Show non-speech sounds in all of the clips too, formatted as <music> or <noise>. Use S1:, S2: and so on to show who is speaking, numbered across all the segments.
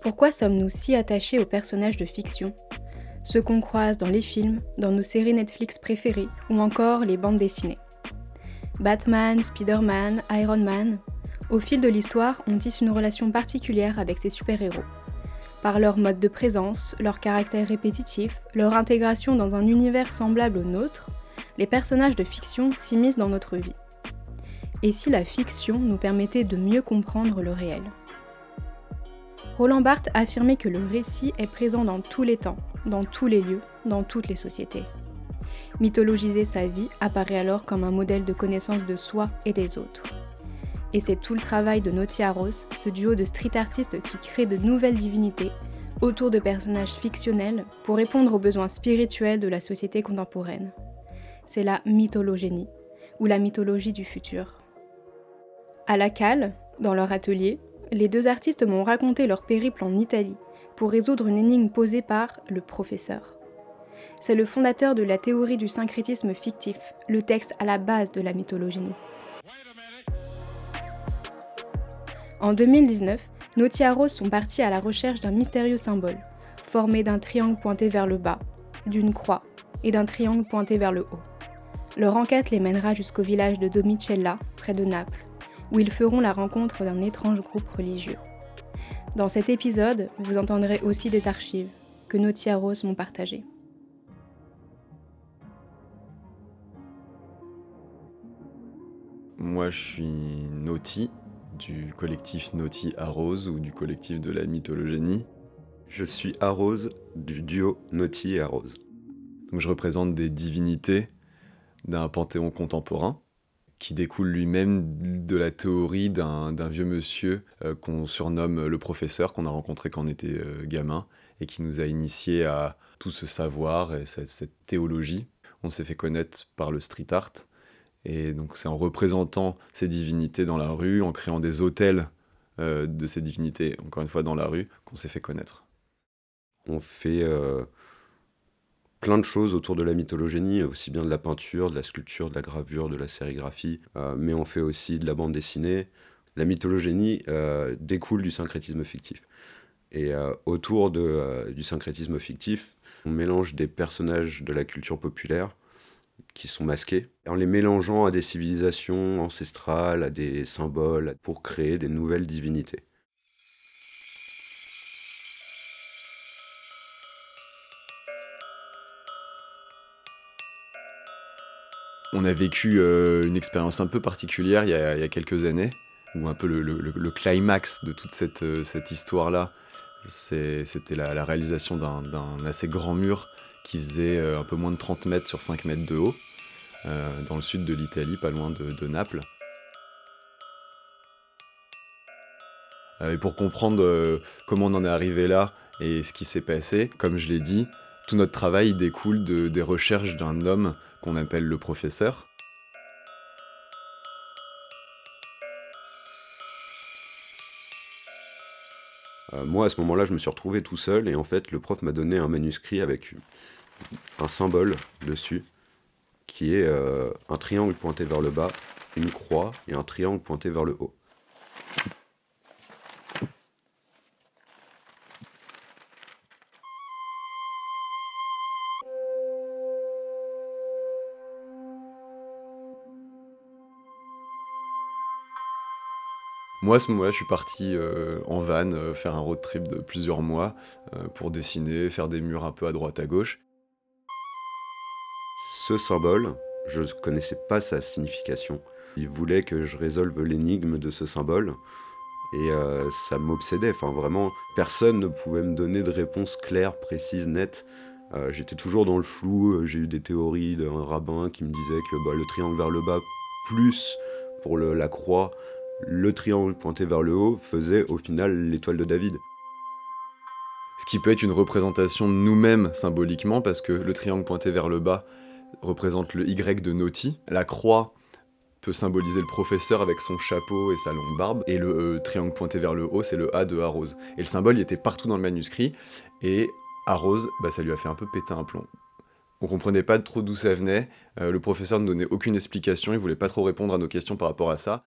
S1: Pourquoi sommes-nous si attachés aux personnages de fiction? Ceux qu'on croise dans les films, dans nos séries Netflix préférées ou encore les bandes dessinées. Batman, Spider-Man, Iron Man, au fil de l'histoire, on tisse une relation particulière avec ces super-héros. Par leur mode de présence, leur caractère répétitif, leur intégration dans un univers semblable au nôtre, les personnages de fiction s'immiscent dans notre vie. Et si la fiction nous permettait de mieux comprendre le réel? Roland Barthes affirmait que le récit est présent dans tous les temps, dans tous les lieux, dans toutes les sociétés. Mythologiser sa vie apparaît alors comme un modèle de connaissance de soi et des autres. Et c'est tout le travail de Notia Rose, ce duo de street artistes qui crée de nouvelles divinités autour de personnages fictionnels pour répondre aux besoins spirituels de la société contemporaine. C'est la mythologénie, ou la mythologie du futur. À la cale, dans leur atelier, les deux artistes m'ont raconté leur périple en Italie pour résoudre une énigme posée par le professeur. C'est le fondateur de la théorie du syncrétisme fictif, le texte à la base de la mythologie. En 2019, Notiaros sont partis à la recherche d'un mystérieux symbole, formé d'un triangle pointé vers le bas, d'une croix et d'un triangle pointé vers le haut. Leur enquête les mènera jusqu'au village de Domicella, près de Naples, où ils feront la rencontre d'un étrange groupe religieux. Dans cet épisode, vous entendrez aussi des archives que Notia Rose m'ont partagées.
S2: Moi, je suis Noti, du collectif Noti Arose ou du collectif de la mythologénie.
S3: Je suis Arose, du duo Noti et Arose.
S2: Je représente des divinités d'un panthéon contemporain qui découle lui-même de la théorie d'un vieux monsieur euh, qu'on surnomme le professeur, qu'on a rencontré quand on était euh, gamin, et qui nous a initiés à tout ce savoir et cette, théologie. On s'est fait connaître par le street art, et donc c'est en représentant ces divinités dans la rue, en créant des hôtels euh, de ces divinités, encore une fois dans la rue, qu'on s'est fait connaître.
S3: On fait plein de choses autour de la mythologénie, aussi bien de la peinture, de la sculpture, de la gravure, de la sérigraphie, euh, mais on fait aussi de la bande dessinée. La mythologénie euh, découle du syncrétisme fictif. Et euh, autour du syncrétisme fictif, on mélange des personnages de la culture populaire qui sont masqués, en les mélangeant à des civilisations ancestrales, à des symboles, pour créer des nouvelles divinités.
S2: On a vécu euh, une expérience un peu particulière il y a, quelques années, où un peu le, climax de toute cette, euh, histoire-là, c'était la, réalisation d'un assez grand mur qui faisait euh, un peu moins de 30 mètres sur 5 mètres de haut, dans le sud de l'Italie, pas loin de, Naples. et pour comprendre comment on en est arrivé là et ce qui s'est passé, comme je l'ai dit, tout notre travail découle des recherches d'un homme qu'on appelle le professeur.
S3: Euh, moi, à ce moment-là, je me suis retrouvé tout seul et en fait, le prof m'a donné un manuscrit avec un symbole dessus qui est euh, un triangle pointé vers le bas, une croix et un triangle pointé vers le haut.
S2: Moi, à ce moment-là, je suis parti euh, en van euh, faire un road trip de plusieurs mois euh, pour dessiner, faire des murs un peu à droite à gauche.
S3: Ce symbole, je ne connaissais pas sa signification. Il voulait que je résolve l'énigme de ce symbole et ça m'obsédait. Enfin, vraiment, personne ne pouvait me donner de réponse claire, précise, nette. J'étais toujours dans le flou. J'ai eu des théories d'un rabbin qui me disait que bah, le triangle vers le bas plus pour la croix le triangle pointé vers le haut faisait au final l'étoile de David.
S2: Ce qui peut être une représentation de nous-mêmes symboliquement, parce que le triangle pointé vers le bas représente le Y de Naughty, la croix peut symboliser le professeur avec son chapeau et sa longue barbe, et le euh, triangle pointé vers le haut, c'est le A de Arose. Et le symbole il était partout dans le manuscrit, et Arose, bah, ça lui a fait un peu péter un plomb. On comprenait pas trop d'où ça venait, euh, le professeur ne donnait aucune explication, il voulait pas trop répondre à nos questions par rapport à ça.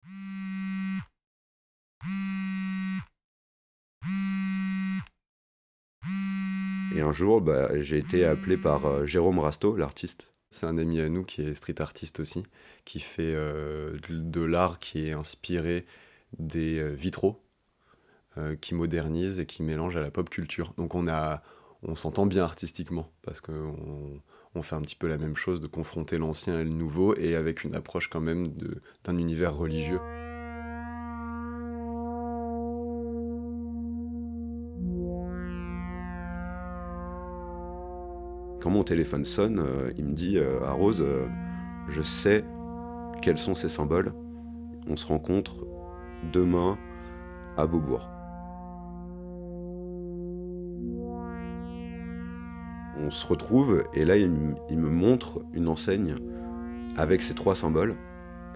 S3: Et un jour, bah, j'ai été appelé par euh, Jérôme Rasto, l'artiste.
S2: C'est un ami à nous qui est street artiste aussi, qui fait euh, de l'art qui est inspiré des euh, vitraux, qui modernise et qui mélange à la pop culture. Donc on, on s'entend bien artistiquement, parce qu'on on fait un petit peu la même chose, de confronter l'ancien et le nouveau, et avec une approche quand même d'un univers religieux.
S3: Quand mon téléphone sonne, euh, il me dit euh, à Rose, euh, je sais quels sont ces symboles. On se rencontre demain à Beaubourg. On se retrouve et là il, me montre une enseigne avec ces trois symboles.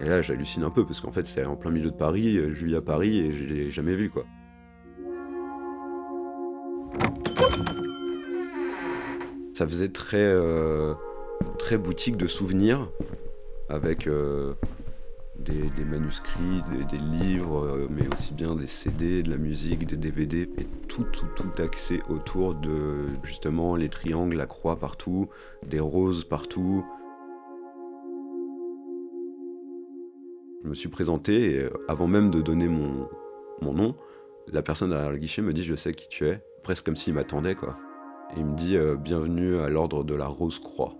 S3: Et là j'hallucine un peu parce qu'en fait c'est en plein milieu de Paris, je vis à Paris et je l'ai jamais vu quoi. Ça faisait très, euh, très boutique de souvenirs avec euh, des, manuscrits, des, livres, euh, mais aussi bien des CD, de la musique, des DVD, et tout, tout, tout axé autour de justement les triangles, la croix partout, des roses partout. Je me suis présenté et avant même de donner mon, mon nom, la personne derrière le guichet me dit je sais qui tu es, presque comme s'il m'attendait quoi il me dit euh, Bienvenue à l'ordre de la Rose-Croix.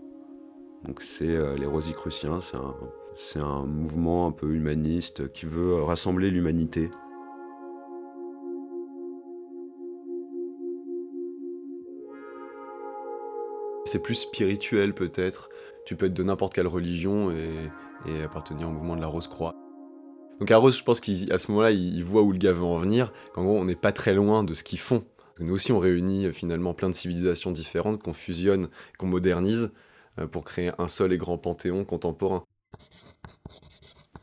S3: Donc c'est euh, les Rosicruciens, c'est un, mouvement un peu humaniste qui veut rassembler l'humanité.
S2: C'est plus spirituel peut-être. Tu peux être de n'importe quelle religion et, appartenir au mouvement de la Rose-Croix. Donc Rose, je pense qu'à ce moment-là, il, voit où le gars veut en venir, qu'en gros, on n'est pas très loin de ce qu'ils font. Nous aussi, on réunit euh, finalement plein de civilisations différentes qu'on fusionne, qu'on modernise euh, pour créer un seul et grand panthéon contemporain.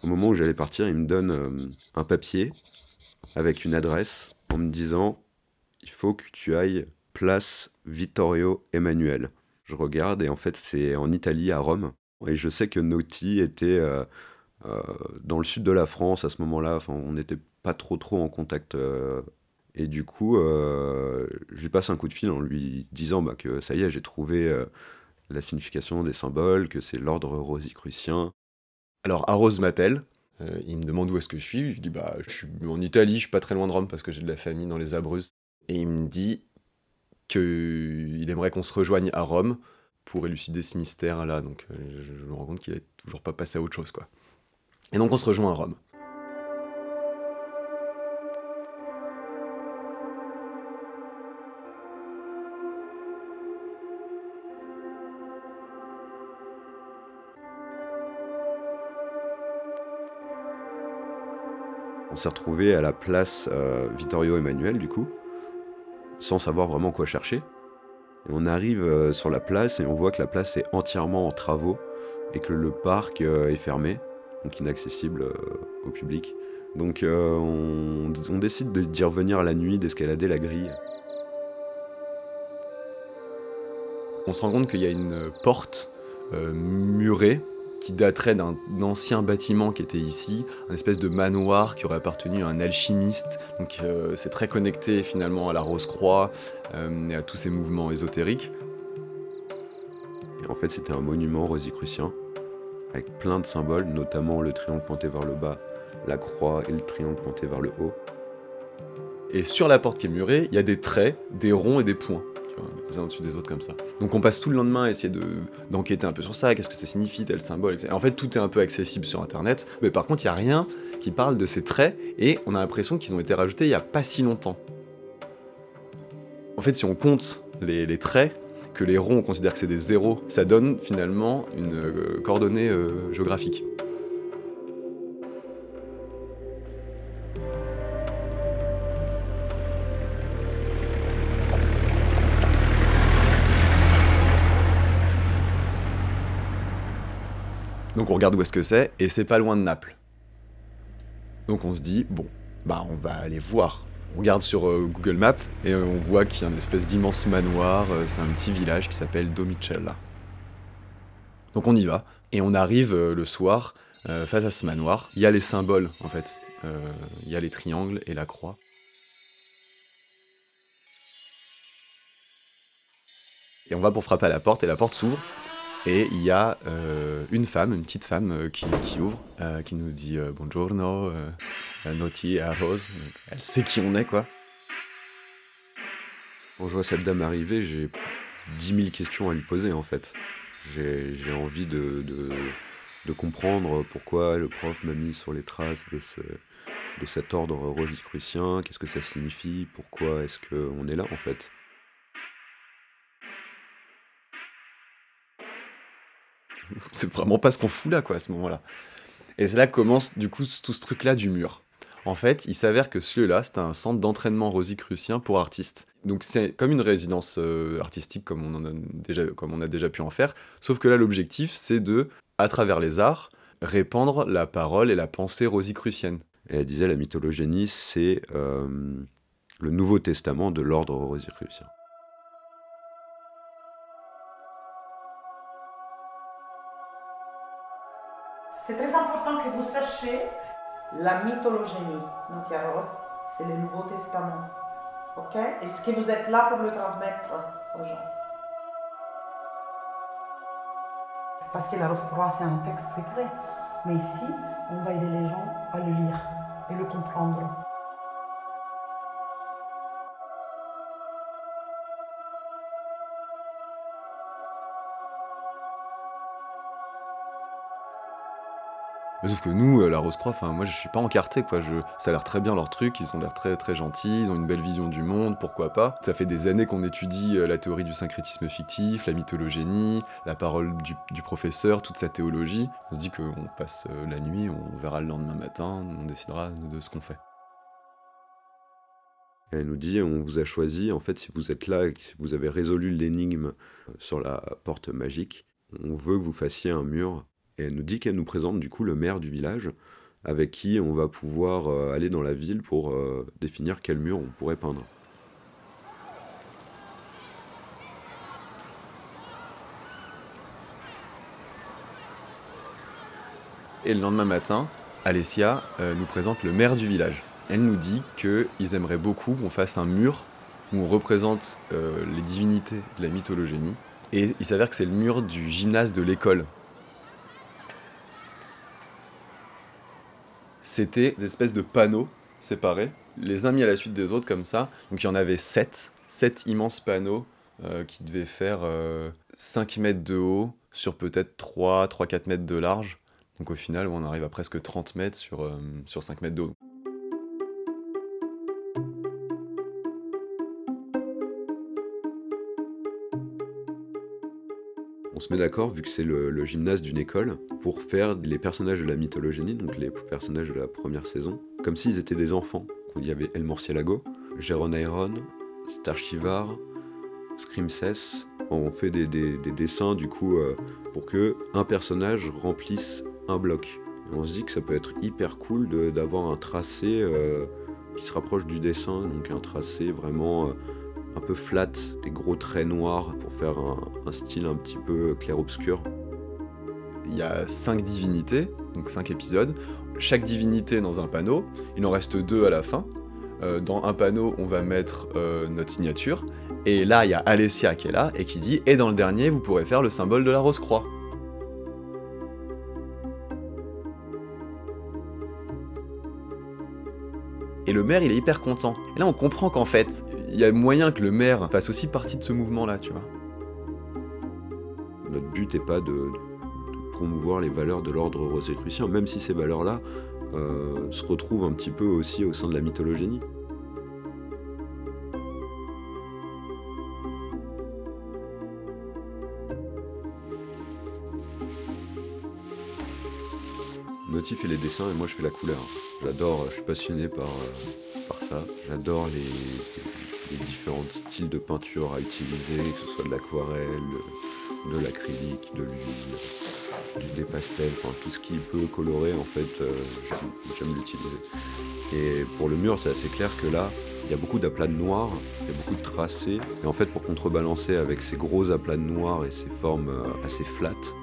S3: Au moment où j'allais partir, il me donne euh, un papier avec une adresse en me disant il faut que tu ailles place Vittorio Emanuele. Je regarde et en fait c'est en Italie, à Rome. Et je sais que Naughty était dans le sud de la France à ce moment-là. Enfin, on n'était pas trop trop en contact et du coup, euh, je lui passe un coup de fil en lui disant bah, que ça y est, j'ai trouvé euh, la signification des symboles, que c'est l'ordre rosicrucien.
S2: Alors Arose m'appelle, euh, il me demande où est-ce que je suis. Je dis bah je suis en Italie, je suis pas très loin de Rome parce que j'ai de la famille dans les Abruzzes. Et il me dit qu'il aimerait qu'on se rejoigne à Rome pour élucider ce mystère-là. Donc je, me rends compte qu'il est toujours pas passé à autre chose quoi. Et donc on se rejoint à Rome.
S3: On s'est retrouvé à la place euh, Vittorio Emmanuel, du coup, sans savoir vraiment quoi chercher. On arrive euh, sur la place et on voit que la place est entièrement en travaux et que le parc euh, est fermé, donc inaccessible au public. Donc on, on, décide d'y revenir la nuit, d'escalader la grille.
S2: On se rend compte qu'il y a une porte murée qui daterait d'un ancien bâtiment qui était ici, un espèce de manoir qui aurait appartenu à un alchimiste. Donc euh, c'est très connecté finalement à la Rose-Croix euh, et à tous ces mouvements ésotériques.
S3: Et en fait, c'était un monument rosicrucien avec plein de symboles, notamment le triangle pointé vers le bas, la croix et le triangle pointé vers le haut.
S2: Et sur la porte qui est murée, il y a des traits, des ronds et des points les uns au-dessus des autres comme ça. Donc on passe tout le lendemain à essayer d'enquêter un peu sur ça, qu'est-ce que ça signifie, tel symbole, etc. En fait, tout est un peu accessible sur Internet, mais par contre, il n'y a rien qui parle de ces traits, et on a l'impression qu'ils ont été rajoutés il n'y a pas si longtemps. En fait, si on compte les, traits, que les ronds, on considère que c'est des zéros, ça donne finalement une euh, coordonnée euh, géographique. On regarde où est-ce que c'est, et c'est pas loin de Naples. Donc on se dit, bon, bah on va aller voir. On regarde sur euh, Google Maps, et on voit qu'il y a une espèce d'immense manoir, euh, c'est un petit village qui s'appelle Domicella. Donc on y va, et on arrive euh, le soir face à ce manoir. Il y a les symboles, en fait. Il y a les triangles et la croix. Et on va pour frapper à la porte, et la porte s'ouvre. Et il y a euh, une femme, une petite femme euh, qui, ouvre, euh, qui nous dit euh, Buongiorno, Noti. Donc, elle sait qui on est, quoi.
S3: Quand je vois cette dame arriver, j'ai 10 000 questions à lui poser, en fait. J'ai envie de comprendre pourquoi le prof m'a mis sur les traces de, ce, de cet ordre rosicrucien, qu'est-ce que ça signifie, pourquoi est-ce qu'on est là, en fait. <laughs>
S2: c'est vraiment pas ce qu'on fout là, quoi, à ce moment-là. Et c'est là que commence, du coup, tout ce truc-là du mur. En fait, il s'avère que ce lieu-là, c'est un centre d'entraînement rosicrucien pour artistes. Donc c'est comme une résidence euh, artistique comme on, en a déjà, pu en faire, sauf que là, l'objectif, c'est de, à travers les arts, répandre la parole et la pensée rosicrucienne.
S3: Et elle disait la mythologénie, c'est euh, le Nouveau Testament de l'ordre rosicrucien.
S4: C'est très important que vous sachiez la mythologénie. Notia Rose, c'est le Nouveau Testament. Ok? Est-ce que vous êtes là pour le transmettre aux gens?
S5: Parce que la Rose Croix, c'est un texte secret. Mais ici, on va aider les gens à le lire et le comprendre.
S2: Sauf que nous, euh, la Rose-Croix, enfin, moi je suis pas encarté, quoi. Je... Ça a l'air très bien leur truc, ils ont l'air très très gentils, ils ont une belle vision du monde, pourquoi pas? Ça fait des années qu'on étudie euh, la théorie du syncrétisme fictif, la mythologénie, la parole du, professeur, toute sa théologie. On se dit qu'on passe euh, la nuit, on verra le lendemain matin, on décidera de ce qu'on fait.
S3: Elle nous dit on vous a choisi, en fait, si vous êtes là que vous avez résolu l'énigme sur la porte magique, on veut que vous fassiez un mur et elle nous dit qu'elle nous présente du coup le maire du village avec qui on va pouvoir euh, aller dans la ville pour euh, définir quel mur on pourrait peindre.
S2: Et le lendemain matin, Alessia euh, nous présente le maire du village. Elle nous dit qu'ils aimeraient beaucoup qu'on fasse un mur où on représente les divinités de la mythologénie. Et il s'avère que c'est le mur du gymnase de l'école. C'était des espèces de panneaux séparés, les uns mis à la suite des autres comme ça. Donc il y en avait sept, sept immenses panneaux euh, qui devaient faire euh, 5 mètres de haut sur peut-être 3, 3-4 mètres de large. Donc au final, on arrive à presque 30 mètres sur, euh, sur 5 mètres de haut.
S3: Se met d'accord, vu que c'est le, gymnase d'une école, pour faire les personnages de la mythologénie, donc les personnages de la première saison, comme s'ils étaient des enfants. Il y avait El Morcielago, Géron Iron, Starshivar, Scrimsess. On fait des, des- des dessins du coup euh, pour que un personnage remplisse un bloc. On se dit que ça peut être hyper cool d'avoir un tracé euh, qui se rapproche du dessin, donc un tracé vraiment euh, un peu flat, des gros traits noirs pour faire un, style un petit peu clair-obscur.
S2: Il y a 5 divinités, donc 5 épisodes. Chaque divinité dans un panneau. Il en reste deux à la fin. Euh, dans un panneau, on va mettre euh, notre signature. Et là, il y a Alessia qui est là et qui dit Et dans le dernier, vous pourrez faire le symbole de la rose-croix. Et le maire, il est hyper content. Et là, on comprend qu'en fait, il y a moyen que le maire fasse aussi partie de ce mouvement-là, tu vois.
S3: Notre but n'est pas de, promouvoir les valeurs de l'ordre rosicrucien, même si ces valeurs-là euh, se retrouvent un petit peu aussi au sein de la mythologénie. Noti fait les dessins et moi je fais la couleur. J'adore, je suis passionné par, euh, par ça. J'adore les, les différents styles de peinture à utiliser, que ce soit de l'aquarelle, de l'acrylique, de l'huile, des pastels, enfin tout ce qui peut colorer en fait, euh, j'aime- l'utiliser. Et pour le mur, c'est assez clair que là, il y a beaucoup d'aplats de noir, il y a beaucoup de tracés. Et en fait, pour contrebalancer avec ces gros aplats de noir et ces formes euh, assez flattes,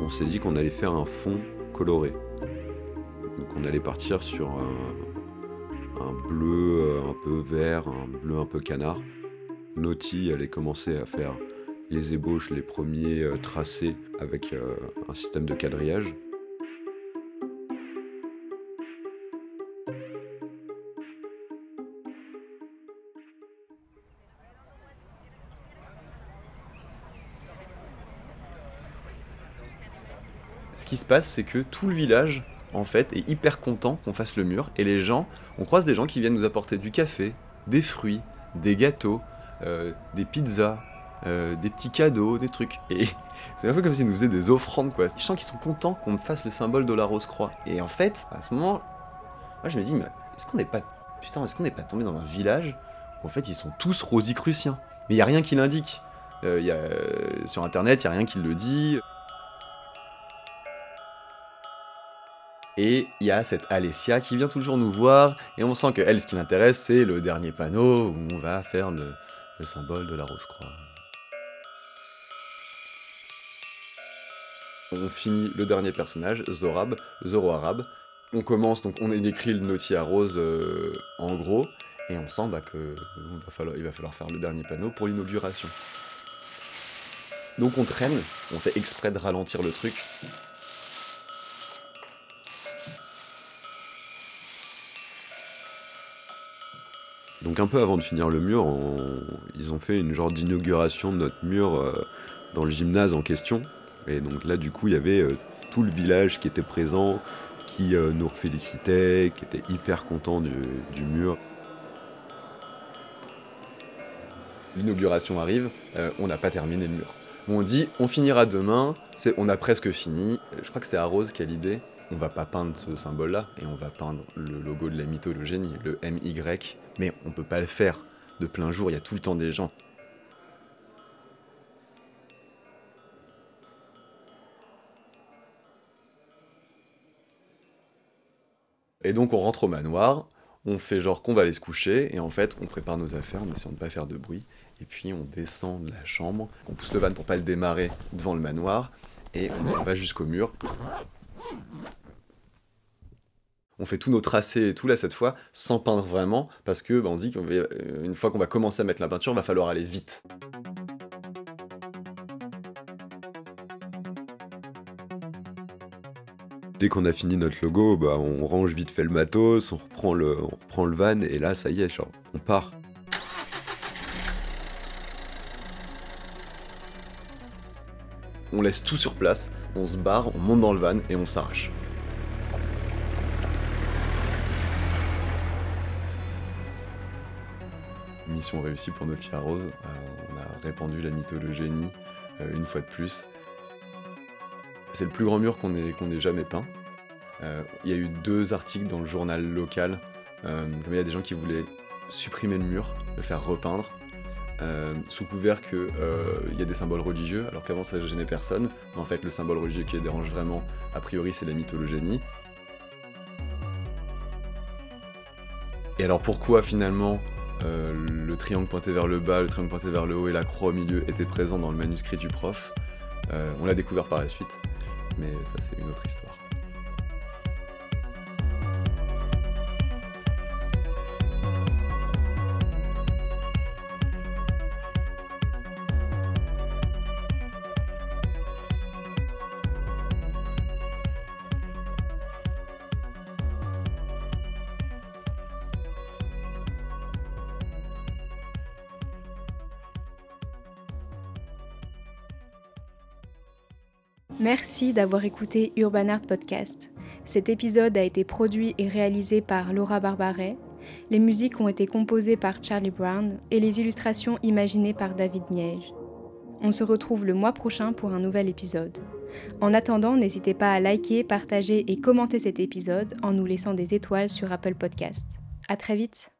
S3: on s'est dit qu'on allait faire un fond coloré. Donc on allait partir sur un, un bleu euh, un peu vert, un bleu un peu canard. Noti allait commencer à faire les ébauches, les premiers euh, tracés avec euh, un système de quadrillage.
S2: Qui se passe, c'est que tout le village, en fait, est hyper content qu'on fasse le mur. Et les gens, on croise des gens qui viennent nous apporter du café, des fruits, des gâteaux, euh, des pizzas, euh, des petits cadeaux, des trucs. Et <laughs> c'est un peu comme s'ils nous faisaient des offrandes, quoi. Je sens qu'ils sont contents qu'on fasse le symbole de la rose-croix. Et en fait, à ce moment, moi je me dis, mais est-ce qu'on n'est pas. Putain, est-ce qu'on n'est pas tombé dans un village où en fait ils sont tous rosicruciens? Mais il n'y a rien qui l'indique. Euh, y a, sur internet, il n'y a rien qui le dit. Et il y a cette Alessia qui vient toujours nous voir, et on sent que elle, ce qui l'intéresse, c'est le dernier panneau où on va faire le, le symbole de la rose-croix. On finit le dernier personnage, Zorab, Zoro-Arabe. On commence, donc on écrit le Naughty à rose euh, en gros, et on sent bah, que va falloir faire le dernier panneau pour l'inauguration. Donc on traîne, on fait exprès de ralentir le truc,
S3: Donc un peu avant de finir le mur, ils ont fait une genre d'inauguration de notre mur euh, dans le gymnase en question. Et donc là, du coup, il y avait euh, tout le village qui était présent, qui euh, nous félicitait, qui était hyper content du, mur.
S2: l'inauguration arrive, on n'a pas terminé le mur. On dit on finira demain, on a presque fini. Je crois que c'est Arose qui a l'idée. On va pas peindre ce symbole-là et on va peindre le logo de la mythologénie, le MY, mais on peut pas le faire de plein jour, il y a tout le temps des gens. Et donc on rentre au manoir, on fait genre qu'on va aller se coucher, et en fait on prépare nos affaires en essayant de pas faire de bruit, et puis on descend de la chambre, on pousse le van pour pas le démarrer devant le manoir, et on va jusqu'au mur. On fait tous nos tracés et tout là cette fois, sans peindre vraiment, parce que bah, on dit qu'une fois qu'on va commencer à mettre la peinture, va falloir aller vite.
S3: Dès qu'on a fini notre logo, bah, on range vite fait le matos, on reprend le, on reprend le van, et là, ça y est, genre, on part.
S2: On laisse tout sur place, on se barre, on monte dans le van et on s'arrache. Mission réussie pour Naughty Rose. Euh, on a répandu la mythologénie euh, une fois de plus. C'est le plus grand mur qu'on ait, jamais peint. Euh, Il y a eu deux articles dans le journal local. Il y a des gens qui voulaient supprimer le mur, le faire repeindre. Sous couvert qu'il y a des symboles religieux, alors qu'avant ça gênait personne. Mais en fait, le symbole religieux qui dérange vraiment, a priori, c'est la mythologénie. Et alors pourquoi finalement euh, le triangle pointé vers le bas, le triangle pointé vers le haut et la croix au milieu étaient présents dans le manuscrit du prof Euh, On l'a découvert par la suite, mais ça c'est une autre histoire.
S1: Merci d'avoir écouté Urban Art Podcast. Cet épisode a été produit et réalisé par Laura Barbaret. Les musiques ont été composées par Charlie Brown et les illustrations imaginées par David Miege. On se retrouve le mois prochain pour un nouvel épisode. En attendant, n'hésitez pas à liker, partager et commenter cet épisode en nous laissant des étoiles sur Apple Podcast. À très vite!